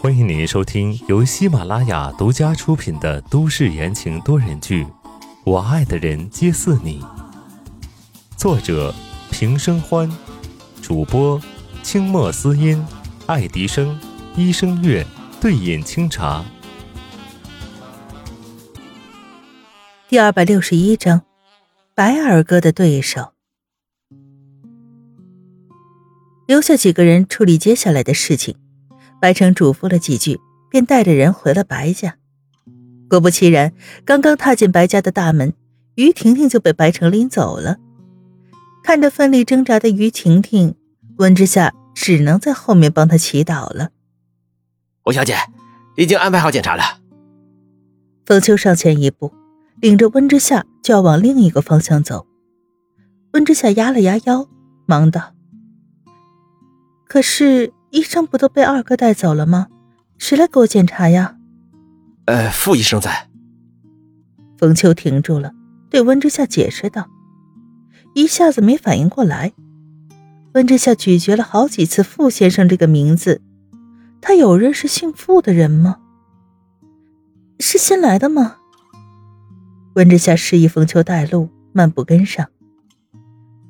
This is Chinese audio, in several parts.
欢迎您收听由喜马拉雅独家出品的都市言情多人剧《我爱的人皆似你》，作者平生欢，主播清墨思音、爱迪生、医生月、对饮清茶。第二百六十一章，白二哥的对手。留下几个人处理接下来的事情。白城嘱咐了几句，便带着人回了白家。果不其然，刚刚踏进白家的大门，于婷婷就被白城拎走了。看着奋力挣扎的于婷婷，温之夏只能在后面帮她祈祷了。吴小姐，已经安排好检查了。冯秋上前一步，领着温之夏就要往另一个方向走。温之夏压了压腰，忙道：“可是。”医生不都被二哥带走了吗？谁来给我检查呀？呃，傅医生在。冯秋停住了，对温之夏解释道：“一下子没反应过来。”温之夏咀嚼了好几次“傅先生”这个名字，他有认识姓傅的人吗？是新来的吗？温之夏示意冯秋带路，漫步跟上。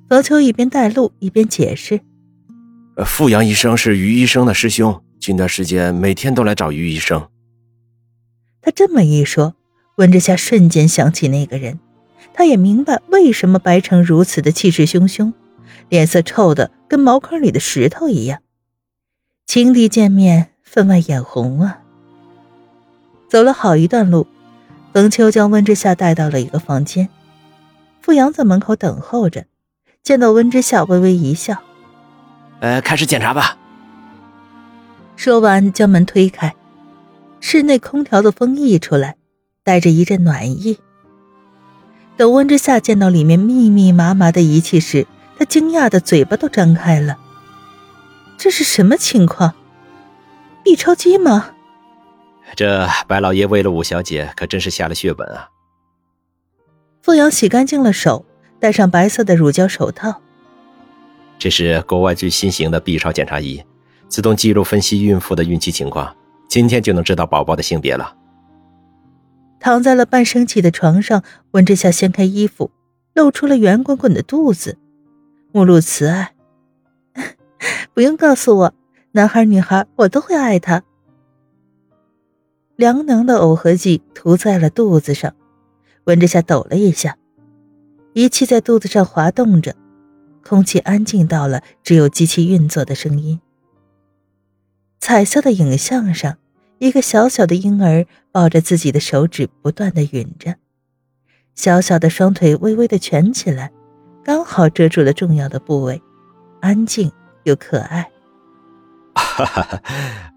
冯秋一边带路一边解释。傅阳医生是于医生的师兄，近段时间每天都来找于医生。他这么一说，温之夏瞬间想起那个人，他也明白为什么白城如此的气势汹汹，脸色臭的跟茅坑里的石头一样。情敌见面，分外眼红啊！走了好一段路，冯秋将温之夏带到了一个房间，傅阳在门口等候着，见到温之夏，微微一笑。呃，开始检查吧。说完，将门推开，室内空调的风溢出来，带着一阵暖意。等温之夏见到里面密密麻麻的仪器时，他惊讶的嘴巴都张开了。这是什么情况？B 超机吗？这白老爷为了五小姐，可真是下了血本啊！傅阳洗干净了手，戴上白色的乳胶手套。这是国外最新型的 B 超检查仪，自动记录分析孕妇的孕期情况，今天就能知道宝宝的性别了。躺在了半生气的床上，温之夏掀开衣服，露出了圆滚滚的肚子，目露慈爱。不用告诉我，男孩女孩我都会爱他。凉凉的耦合剂涂在了肚子上，温之夏抖了一下，仪器在肚子上滑动着。空气安静到了只有机器运作的声音。彩色的影像上，一个小小的婴儿抱着自己的手指，不断的吮着，小小的双腿微微的蜷起来，刚好遮住了重要的部位，安静又可爱。哈哈，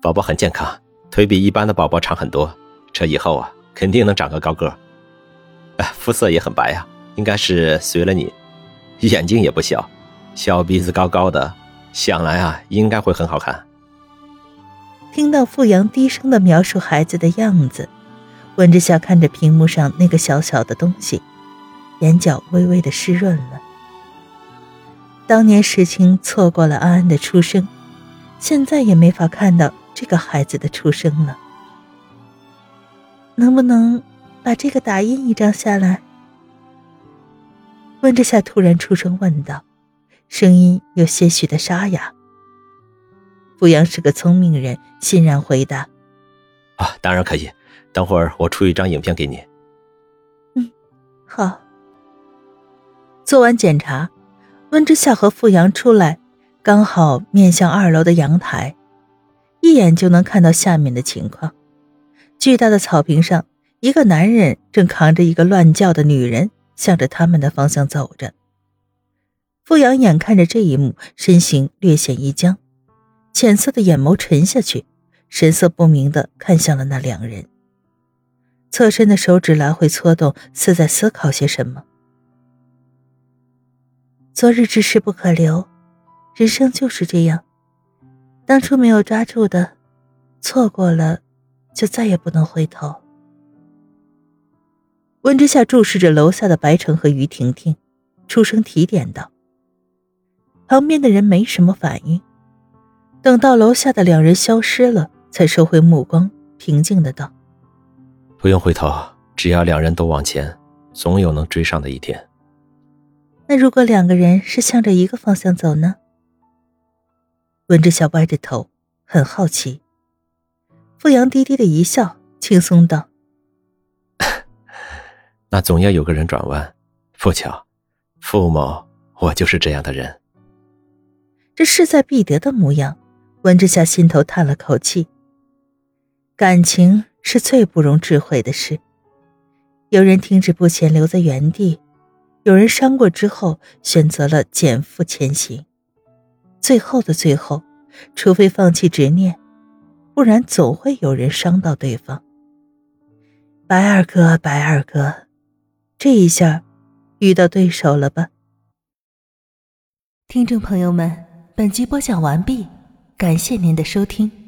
宝宝很健康，腿比一般的宝宝长很多，这以后啊，肯定能长个高个。肤色也很白啊，应该是随了你，眼睛也不小。小鼻子高高的，想来啊，应该会很好看。听到傅阳低声的描述孩子的样子，温之夏看着屏幕上那个小小的东西，眼角微微的湿润了。当年石青错过了安安的出生，现在也没法看到这个孩子的出生了。能不能把这个打印一张下来？温之夏突然出声问道。声音有些许的沙哑。傅阳是个聪明人，欣然回答：“啊，当然可以。等会儿我出一张影片给你。”“嗯，好。”做完检查，温之夏和傅阳出来，刚好面向二楼的阳台，一眼就能看到下面的情况。巨大的草坪上，一个男人正扛着一个乱叫的女人，向着他们的方向走着。傅阳眼看着这一幕，身形略显一僵，浅色的眼眸沉下去，神色不明的看向了那两人。侧身的手指来回搓动，似在思考些什么。昨日之事不可留，人生就是这样，当初没有抓住的，错过了，就再也不能回头。温之夏注视着楼下的白城和于婷婷，出声提点道。旁边的人没什么反应，等到楼下的两人消失了，才收回目光，平静的道：“不用回头，只要两人都往前，总有能追上的一天。”那如果两个人是向着一个方向走呢？温之夏歪着头，很好奇。傅阳低低的一笑，轻松道：“那总要有个人转弯，不巧，傅某我就是这样的人。”这势在必得的模样，温之夏心头叹了口气。感情是最不容智慧的事，有人停止不前，留在原地。有人伤过之后，选择了减负前行。最后的最后，除非放弃执念，不然总会有人伤到对方。白二哥，白二哥，这一下遇到对手了吧？听众朋友们，本集播讲完毕，感谢您的收听。